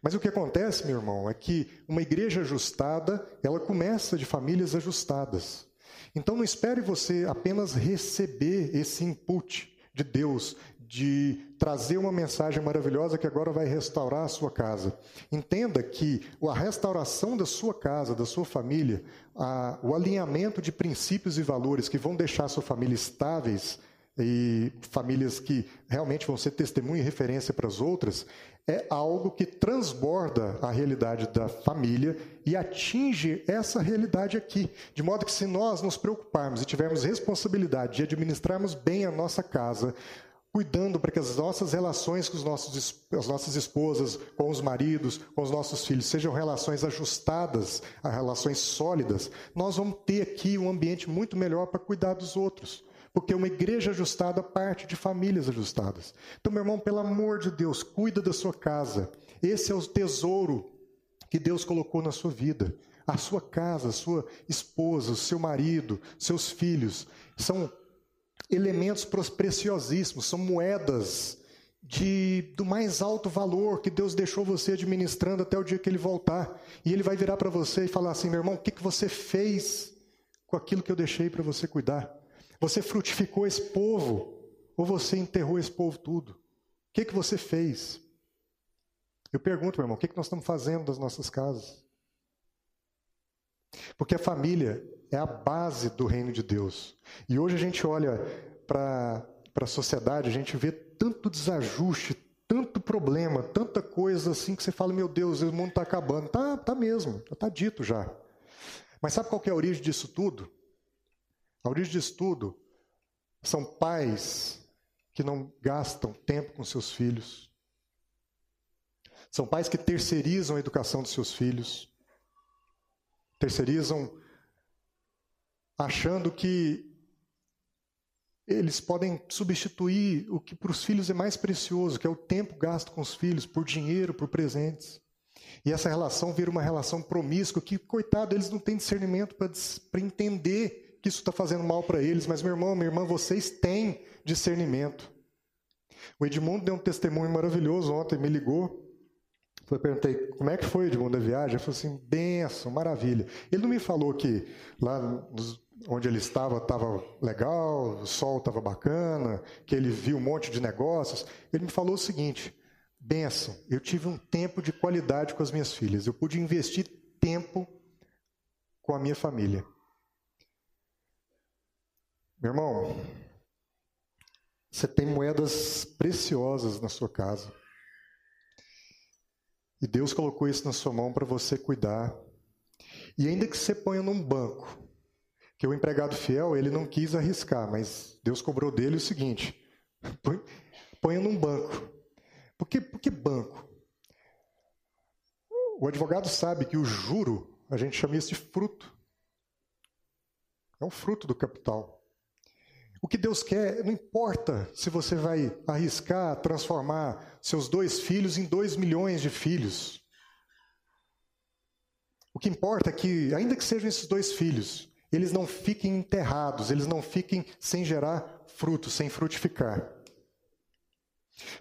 A: Mas o que acontece, meu irmão, é que uma igreja ajustada, ela começa de famílias ajustadas. Então não espere você apenas receber esse input de Deus, de trazer uma mensagem maravilhosa que agora vai restaurar a sua casa. Entenda que a restauração da sua casa, da sua família, a, o alinhamento de princípios e valores que vão deixar a sua família estáveis e famílias que realmente vão ser testemunho e referência para as outras, é algo que transborda a realidade da família e atinge essa realidade aqui. De modo que, se nós nos preocuparmos e tivermos responsabilidade de administrarmos bem a nossa casa, cuidando para que as nossas relações com os nossos, as nossas esposas, com os maridos, com os nossos filhos, sejam relações ajustadas, relações sólidas, nós vamos ter aqui um ambiente muito melhor para cuidar dos outros. Porque uma igreja ajustada parte de famílias ajustadas. Então, meu irmão, pelo amor de Deus, cuida da sua casa. Esse é o tesouro que Deus colocou na sua vida. A sua casa, a sua esposa, o seu marido, seus filhos, são elementos preciosíssimos, são moedas de, do mais alto valor que Deus deixou você administrando até o dia que Ele voltar. E Ele vai virar para você e falar assim: meu irmão, o que, que você fez com aquilo que eu deixei para você cuidar? Você frutificou esse povo ou você enterrou esse povo tudo? O que, que você fez? Eu pergunto, meu irmão, o que, que nós estamos fazendo das nossas casas? Porque a família é a base do reino de Deus. E hoje a gente olha para a sociedade, a gente vê tanto desajuste, tanto problema, tanta coisa assim que você fala, meu Deus, o mundo está acabando. Tá, tá mesmo, está dito já. Mas sabe qual é a origem disso tudo? A origem de estudo são pais que não gastam tempo com seus filhos. São pais que terceirizam a educação dos seus filhos. Terceirizam achando que eles podem substituir o que para os filhos é mais precioso, que é o tempo gasto com os filhos, por dinheiro, por presentes. E essa relação vira uma relação promíscua que, coitado, eles não têm discernimento para entender que isso está fazendo mal para eles, mas meu irmão, minha irmã, vocês têm discernimento. O Edmundo deu um testemunho maravilhoso ontem, me ligou. Eu perguntei, como é que foi, Edmundo, a viagem? Ele falou assim, benção, maravilha. Ele não me falou que lá onde ele estava estava legal, o sol estava bacana, que ele viu um monte de negócios. Ele me falou o seguinte, benção, eu tive um tempo de qualidade com as minhas filhas. Eu pude investir tempo com a minha família. Meu irmão, você tem moedas preciosas na sua casa. E Deus colocou isso na sua mão para você cuidar. E ainda que você ponha num banco, que o empregado fiel, ele não quis arriscar, mas Deus cobrou dele o seguinte: ponha num banco. Por que, por que banco? O advogado sabe que o juro, a gente chama isso de fruto. É um fruto do capital. O que Deus quer, não importa se você vai arriscar transformar seus dois filhos em dois milhões de filhos. O que importa é que, ainda que sejam esses dois filhos, eles não fiquem enterrados, eles não fiquem sem gerar frutos, sem frutificar.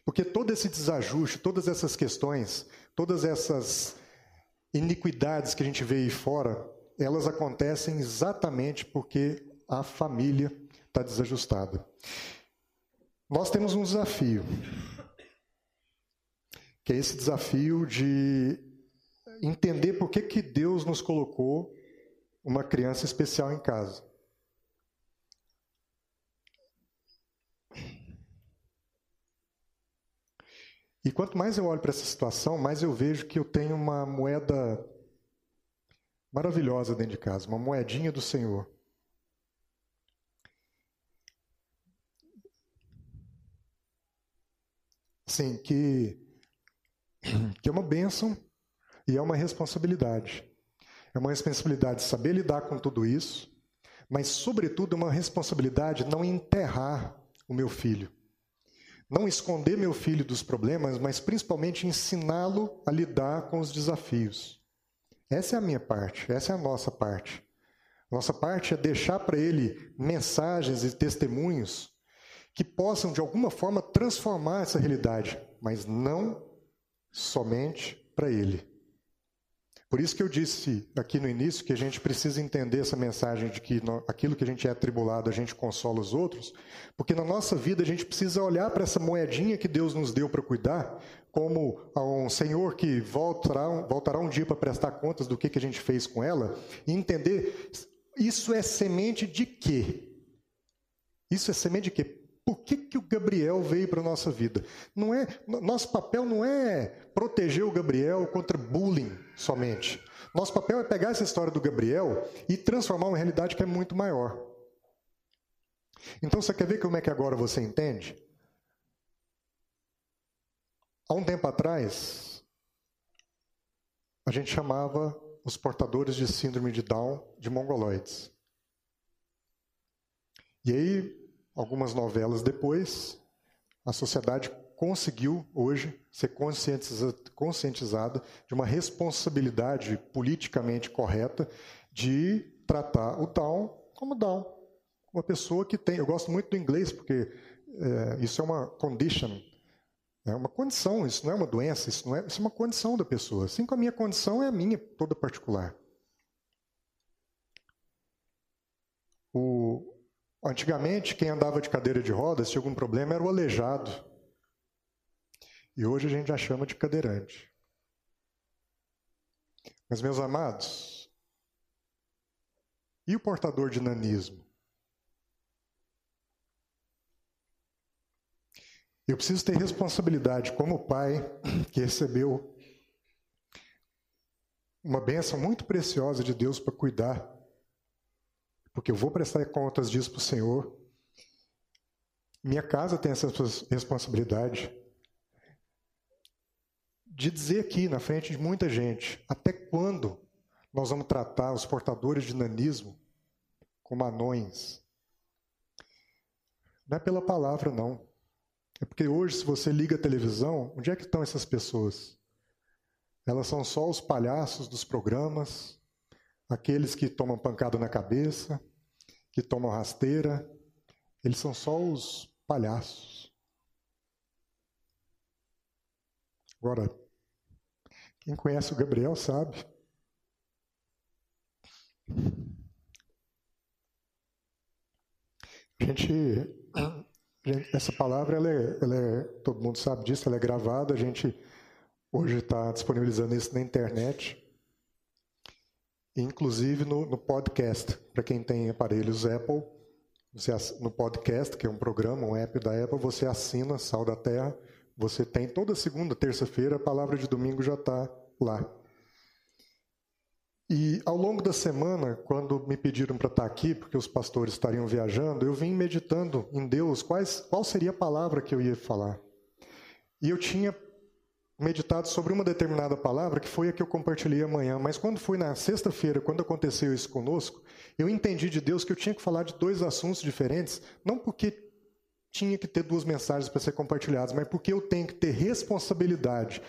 A: Porque todo esse desajuste, todas essas questões, todas essas iniquidades que a gente vê aí fora, elas acontecem exatamente porque a família está desajustada. Nós temos um desafio, que é esse desafio de entender por que, que Deus nos colocou uma criança especial em casa. E quanto mais eu olho para essa situação, mais eu vejo que eu tenho uma moeda maravilhosa dentro de casa, uma moedinha do Senhor. Sim, que, que é uma bênção e é uma responsabilidade. É uma responsabilidade saber lidar com tudo isso, mas, sobretudo, é uma responsabilidade não enterrar o meu filho. Não esconder meu filho dos problemas, mas principalmente ensiná-lo a lidar com os desafios. Essa é a minha parte, essa é a nossa parte. Nossa parte é deixar para ele mensagens e testemunhos que possam, de alguma forma, transformar essa realidade, mas não somente para ele. Por isso que eu disse aqui no início que a gente precisa entender essa mensagem de que aquilo que a gente é atribulado, a gente consola os outros, porque na nossa vida a gente precisa olhar para essa moedinha que Deus nos deu para cuidar, como um Senhor que voltará, voltará um dia para prestar contas do que, que a gente fez com ela, e entender isso é semente de quê? Isso é semente de quê? Por que, que o Gabriel veio para a nossa vida? Não é, nosso papel não é proteger o Gabriel contra bullying somente. Nosso papel é pegar essa história do Gabriel e transformar uma realidade que é muito maior. Então você quer ver como é que agora você entende? Há um tempo atrás, a gente chamava os portadores de síndrome de Down de mongoloides. E aí, algumas novelas depois, a sociedade conseguiu hoje ser conscientizada de uma responsabilidade politicamente correta de tratar o Down como Down. Uma pessoa que tem. Eu gosto muito do inglês porque é, isso é uma condition. É uma condição, isso não é uma doença, isso, não é, isso é uma condição da pessoa. Assim como a minha condição é a minha, toda particular. O, Antigamente, quem andava de cadeira de rodas, se tinha algum problema, era o aleijado. E hoje a gente já chama de cadeirante. Mas, meus amados, e o portador de nanismo? Eu preciso ter responsabilidade como pai que recebeu uma benção muito preciosa de Deus para cuidar porque eu vou prestar contas disso para o Senhor. Minha casa tem essa responsabilidade de dizer aqui na frente de muita gente até quando nós vamos tratar os portadores de nanismo como anões. Não é pela palavra, não. É porque hoje, se você liga a televisão, onde é que estão essas pessoas? Elas são só os palhaços dos programas, aqueles que tomam pancada na cabeça, que tomam rasteira, eles são só os palhaços. Agora, quem conhece o Gabriel sabe. A gente, essa palavra, ela é, ela é, todo mundo sabe disso, ela é gravada, a gente hoje está disponibilizando isso na internet inclusive no, no podcast. Para quem tem aparelhos Apple, você, no podcast, que é um programa, um app da Apple, você assina Sal da Terra. Você tem toda segunda, terça-feira, a palavra de domingo já está lá. E ao longo da semana, quando me pediram para estar aqui, porque os pastores estariam viajando, eu vim meditando em Deus quais, qual seria a palavra que eu ia falar. E eu tinha meditado sobre uma determinada palavra, que foi a que eu compartilhei amanhã. Mas quando foi na sexta-feira, quando aconteceu isso conosco, eu entendi de Deus que eu tinha que falar de dois assuntos diferentes, não porque tinha que ter duas mensagens para ser compartilhadas, mas porque eu tenho que ter responsabilidade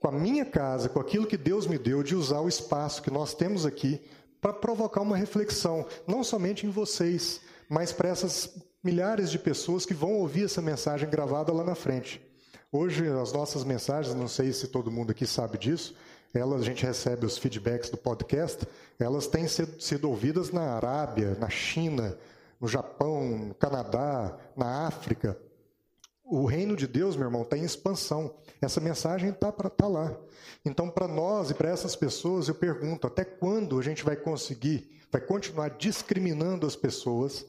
A: com a minha casa, com aquilo que Deus me deu, de usar o espaço que nós temos aqui para provocar uma reflexão, não somente em vocês, mas para essas milhares de pessoas que vão ouvir essa mensagem gravada lá na frente. Hoje, as nossas mensagens, não sei se todo mundo aqui sabe disso, elas, a gente recebe os feedbacks do podcast, elas têm sido, sido ouvidas na Arábia, na China, no Japão, no Canadá, na África. O reino de Deus, meu irmão, está em expansão. Essa mensagem está para estar tá lá. Então, para nós e para essas pessoas, eu pergunto: até quando a gente vai conseguir, vai continuar discriminando as pessoas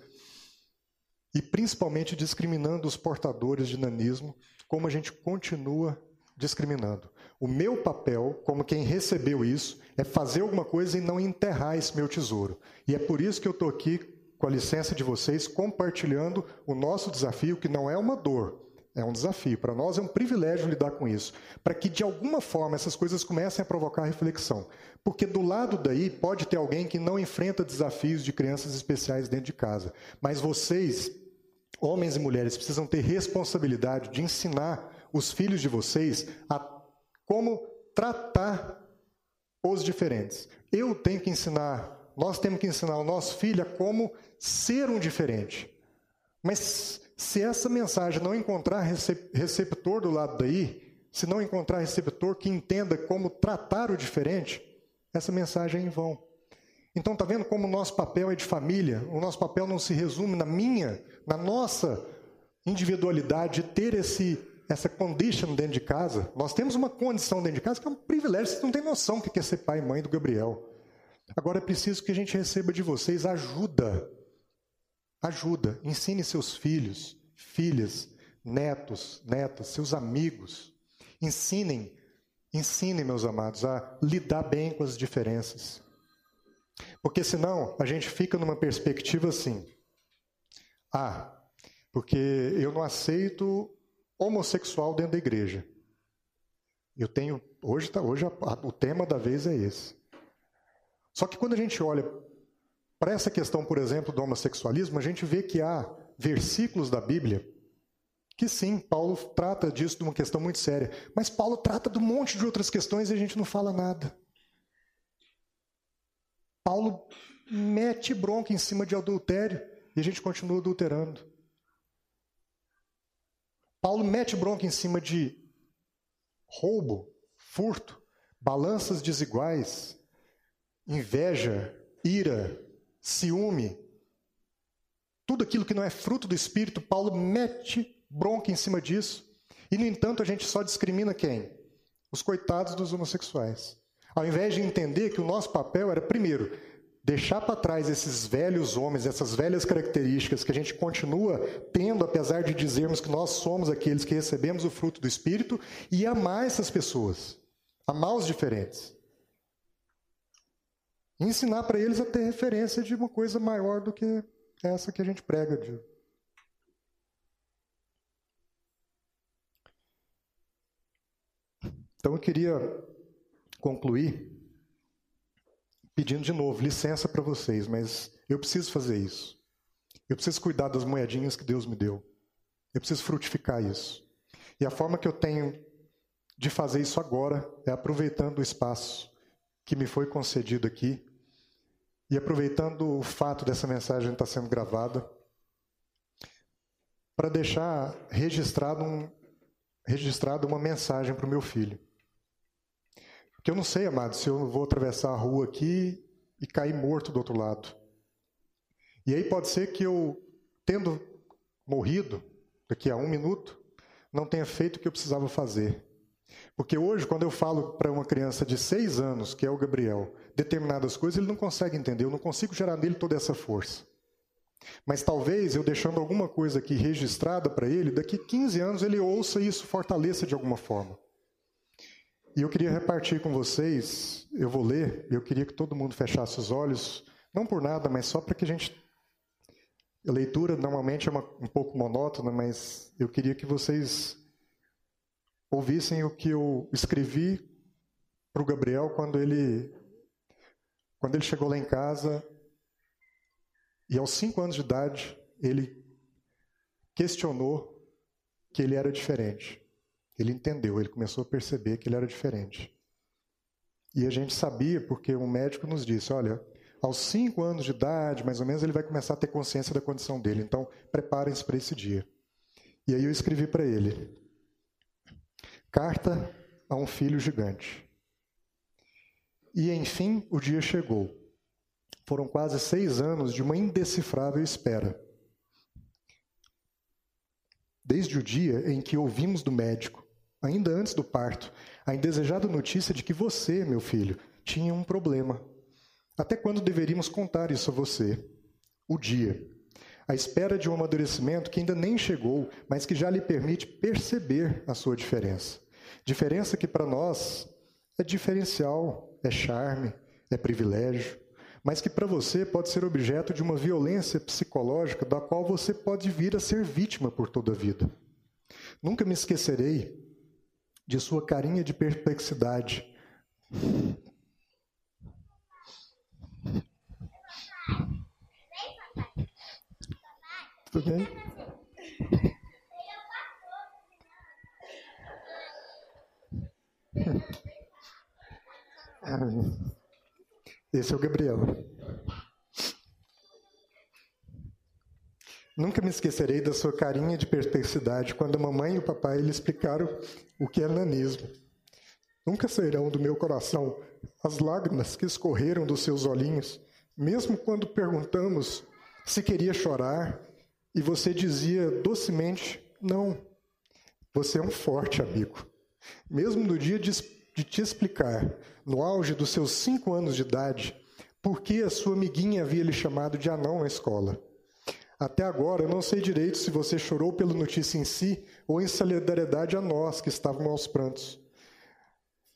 A: e principalmente discriminando os portadores de nanismo, como a gente continua discriminando? O meu papel, como quem recebeu isso, é fazer alguma coisa e não enterrar esse meu tesouro. E é por isso que eu estou aqui, com a licença de vocês, compartilhando o nosso desafio, que não é uma dor, é um desafio. Para nós é um privilégio lidar com isso. Para que, de alguma forma, essas coisas comecem a provocar reflexão. Porque do lado daí pode ter alguém que não enfrenta desafios de crianças especiais dentro de casa. Mas vocês, homens e mulheres, precisam ter responsabilidade de ensinar os filhos de vocês a como tratar os diferentes. Eu tenho que ensinar, nós temos que ensinar o nosso filho a como ser um diferente. Mas se essa mensagem não encontrar receptor do lado daí, se não encontrar receptor que entenda como tratar o diferente, essa mensagem é em vão. Então, está vendo como o nosso papel é de família? O nosso papel não se resume na minha, na nossa individualidade, de ter esse essa condition dentro de casa, nós temos uma condição dentro de casa que é um privilégio, vocês não têm noção do que é ser pai e mãe do Gabriel. Agora é preciso que a gente receba de vocês ajuda. Ajuda. Ensine seus filhos, filhas, netos, netas, seus amigos. Ensinem, ensinem, meus amados, a lidar bem com as diferenças. Porque senão a gente fica numa perspectiva assim. Ah, porque eu não aceito homossexual dentro da igreja. Eu tenho hoje tá, hoje o tema da vez é esse. Só que quando a gente olha para essa questão, por exemplo, do homossexualismo, a gente vê que há versículos da Bíblia que sim, Paulo trata disso de uma questão muito séria, mas Paulo trata de um monte de outras questões e a gente não fala nada. Paulo mete bronca em cima de adultério e a gente continua adulterando. Paulo mete bronca em cima de roubo, furto, balanças desiguais, inveja, ira, ciúme. Tudo aquilo que não é fruto do Espírito, Paulo mete bronca em cima disso. E, no entanto, a gente só discrimina quem? Os coitados dos homossexuais. Ao invés de entender que o nosso papel era, primeiro, deixar para trás esses velhos homens, essas velhas características que a gente continua tendo, apesar de dizermos que nós somos aqueles que recebemos o fruto do Espírito, e amar essas pessoas, amar os diferentes. E ensinar para eles a ter referência de uma coisa maior do que essa que a gente prega. De... Então eu queria concluir pedindo de novo licença para vocês, mas eu preciso fazer isso. Eu preciso cuidar das moedinhas que Deus me deu. Eu preciso frutificar isso. E a forma que eu tenho de fazer isso agora é aproveitando o espaço que me foi concedido aqui e aproveitando o fato dessa mensagem estar sendo gravada para deixar registrado, um, registrado uma mensagem para o meu filho. Porque eu não sei, amado, se eu vou atravessar a rua aqui e cair morto do outro lado. E aí pode ser que eu, tendo morrido daqui a um minuto, não tenha feito o que eu precisava fazer. Porque hoje, quando eu falo para uma criança de seis anos, que é o Gabriel, determinadas coisas, ele não consegue entender, eu não consigo gerar nele toda essa força. Mas talvez eu deixando alguma coisa aqui registrada para ele, daqui 15 anos ele ouça isso, fortaleça de alguma forma. E eu queria repartir com vocês, eu vou ler, eu queria que todo mundo fechasse os olhos, não por nada, mas só para que a gente. A leitura normalmente é uma, um pouco monótona, mas eu queria que vocês ouvissem o que eu escrevi para o Gabriel quando ele, quando ele chegou lá em casa e aos cinco anos de idade ele questionou que ele era diferente. Ele entendeu, ele começou a perceber que ele era diferente. E a gente sabia porque um médico nos disse: olha, Aos cinco anos de idade, mais ou menos, ele vai começar a ter consciência da condição dele. Então, preparem-se para esse dia. E aí eu escrevi para ele: Carta a um filho gigante. E enfim, o dia chegou. Foram quase seis anos de uma indecifrável espera. Desde o dia em que ouvimos do médico, ainda antes do parto, a indesejada notícia de que você, meu filho, tinha um problema até quando deveríamos contar isso a você? O dia. A espera de um amadurecimento que ainda nem chegou, mas que já lhe permite perceber a sua diferença. Diferença que para nós é diferencial, é charme, é privilégio, mas que para você pode ser objeto de uma violência psicológica da qual você pode vir a ser vítima por toda a vida. Nunca me esquecerei de sua carinha de perplexidade tudo bem? Esse é o Gabriel. Nunca me esquecerei da sua carinha de perplexidade quando a mamãe e o papai lhe explicaram o que é nanismo. Nunca sairão do meu coração as lágrimas que escorreram dos seus olhinhos, mesmo quando perguntamos se queria chorar e você dizia docemente: Não, você é um forte amigo. Mesmo no dia de, de te explicar, no auge dos seus cinco anos de idade, por que a sua amiguinha havia lhe chamado de anão na escola. Até agora, eu não sei direito se você chorou pela notícia em si ou em solidariedade a nós que estávamos aos prantos.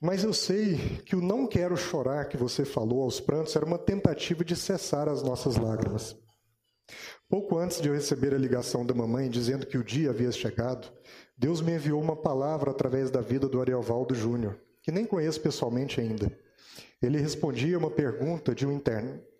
A: Mas eu sei que o não quero chorar que você falou aos prantos era uma tentativa de cessar as nossas lágrimas. Pouco antes de eu receber a ligação da mamãe dizendo que o dia havia chegado, Deus me enviou uma palavra através da vida do Ariovaldo Júnior, que nem conheço pessoalmente ainda. Ele respondia uma pergunta de um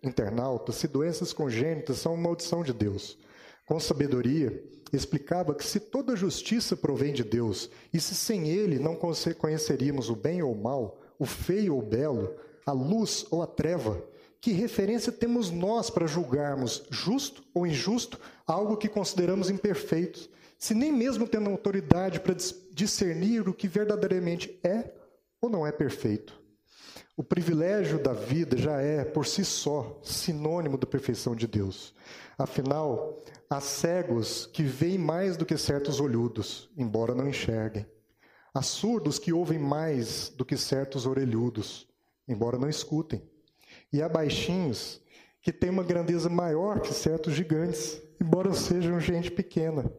A: internauta se doenças congênitas são uma maldição de Deus. Com sabedoria, explicava que se toda justiça provém de Deus, e se sem Ele não conheceríamos o bem ou o mal, o feio ou o belo, a luz ou a treva, que referência temos nós para julgarmos justo ou injusto algo que consideramos imperfeito, se nem mesmo tendo autoridade para discernir o que verdadeiramente é ou não é perfeito? O privilégio da vida já é, por si só, sinônimo da perfeição de Deus. Afinal, há cegos que veem mais do que certos olhudos, embora não enxerguem. Há surdos que ouvem mais do que certos orelhudos, embora não escutem. E há baixinhos que têm uma grandeza maior que certos gigantes, embora sejam gente pequena.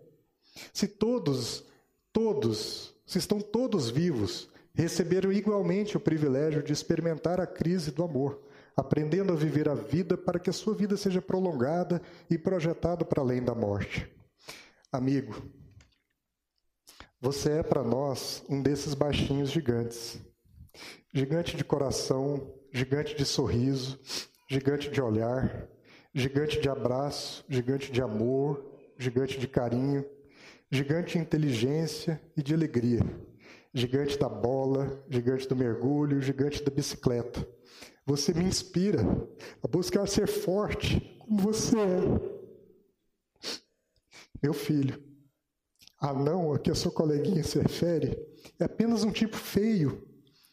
A: Se todos, todos, se estão todos vivos, receberam igualmente o privilégio de experimentar a crise do amor, aprendendo a viver a vida para que a sua vida seja prolongada e projetada para além da morte. Amigo, você é para nós um desses baixinhos gigantes. Gigante de coração, gigante de sorriso, gigante de olhar, gigante de abraço, gigante de amor, gigante de carinho, gigante de inteligência e de alegria, gigante da bola, gigante do mergulho, gigante da bicicleta. Você me inspira a buscar ser forte como você é. Meu filho, anão a que a sua coleguinha se refere é apenas um tipo feio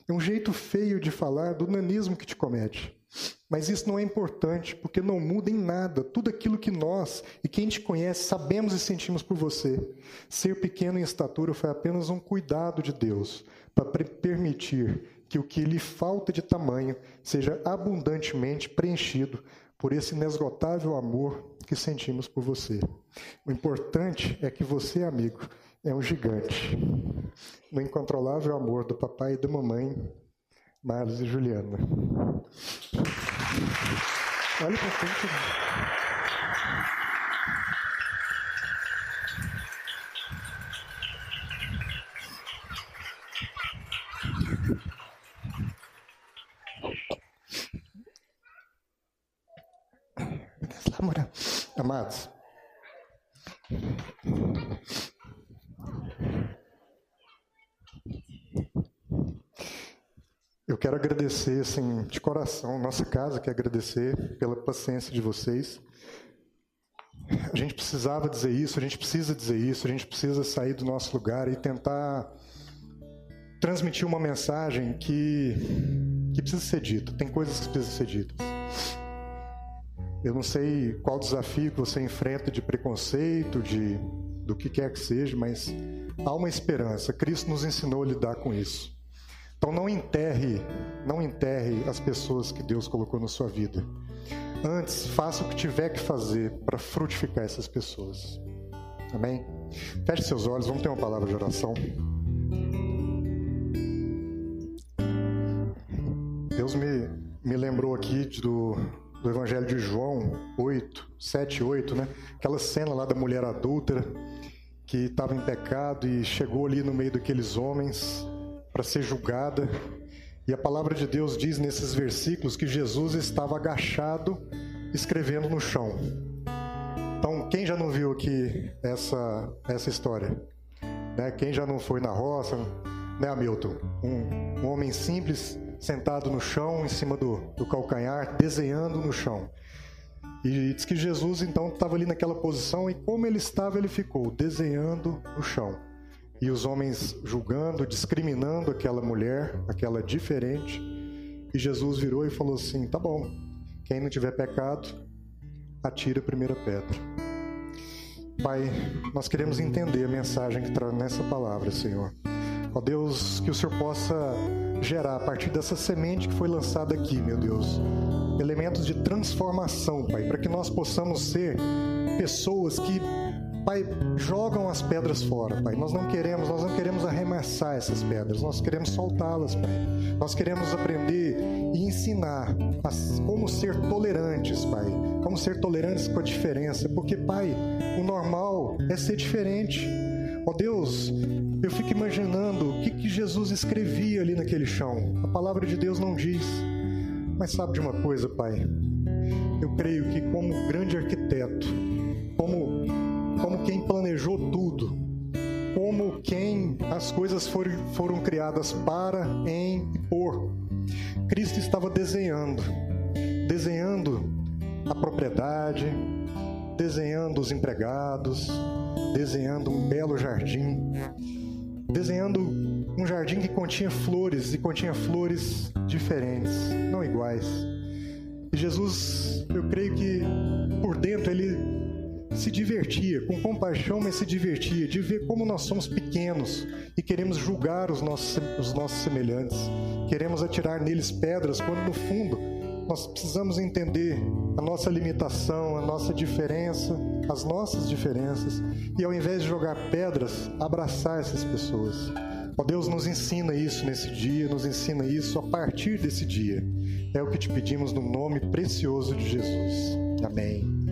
A: é um jeito feio de falar do nanismo que te comete. Mas isso não é importante, porque não muda em nada tudo aquilo que nós e quem te conhece sabemos e sentimos por você. Ser pequeno em estatura foi apenas um cuidado de Deus para permitir que o que lhe falta de tamanho seja abundantemente preenchido por esse inesgotável amor que sentimos por você. O importante é que você, amigo, é um gigante. No incontrolável amor do papai e da mamãe, Marlos e Juliana. Olha para frente. Amados, Eu quero agradecer, assim, de coração, nossa casa quer agradecer pela paciência de vocês. A gente precisava dizer isso, a gente precisa dizer isso, a gente precisa sair do nosso lugar e tentar transmitir uma mensagem que, que precisa ser dita. Tem coisas que precisam ser ditas. Eu não sei qual desafio que você enfrenta de preconceito, de do que quer que seja, mas há uma esperança. Cristo nos ensinou a lidar com isso. Então não enterre, não enterre as pessoas que Deus colocou na sua vida. Antes, faça o que tiver que fazer para frutificar essas pessoas. Amém? Feche seus olhos, vamos ter uma palavra de oração. Deus me, me lembrou aqui do, do Evangelho de João 8, 7, 8, né? Aquela cena lá da mulher adúltera que estava em pecado e chegou ali no meio daqueles homens para ser julgada. E a palavra de Deus diz nesses versículos que Jesus estava agachado escrevendo no chão. Então, quem já não viu aqui essa, essa história? Né? Quem já não foi na roça, né, Hamilton? Um, um homem simples sentado no chão, em cima do, do calcanhar, desenhando no chão. E diz que Jesus então estava ali naquela posição e como ele estava, ele ficou desenhando no chão. E os homens julgando, discriminando aquela mulher, aquela diferente. E Jesus virou e falou assim: "Tá bom. Quem não tiver pecado, atira a primeira pedra." Pai, nós queremos entender a mensagem que traz nessa palavra, Senhor. Ó Deus, que o Senhor possa gerar a partir dessa semente que foi lançada aqui, meu Deus, elementos de transformação, Pai, para que nós possamos ser pessoas que Pai, jogam as pedras fora, Pai. Nós não queremos, nós não queremos arremessar essas pedras, nós queremos soltá-las, Pai. Nós queremos aprender e ensinar a como ser tolerantes, Pai. Como ser tolerantes com a diferença, porque, Pai, o normal é ser diferente. Ó oh, Deus, eu fico imaginando o que, que Jesus escrevia ali naquele chão. A palavra de Deus não diz. Mas sabe de uma coisa, Pai? Eu creio que como grande arquiteto, como, como quem planejou tudo, como quem as coisas foram, foram criadas para, em e por, Cristo estava desenhando, desenhando a propriedade, desenhando os empregados, desenhando um belo jardim, desenhando um jardim que continha flores e continha flores diferentes, não iguais. E Jesus, eu creio que por dentro ele se divertia, com compaixão, mas se divertia de ver como nós somos pequenos e queremos julgar os nossos, os nossos semelhantes, queremos atirar neles pedras, quando no fundo nós precisamos entender a nossa limitação, a nossa diferença, as nossas diferenças, e ao invés de jogar pedras, abraçar essas pessoas. Ó Deus, nos ensina isso nesse dia, nos ensina isso a partir desse dia. É o que te pedimos no nome precioso de Jesus. Amém.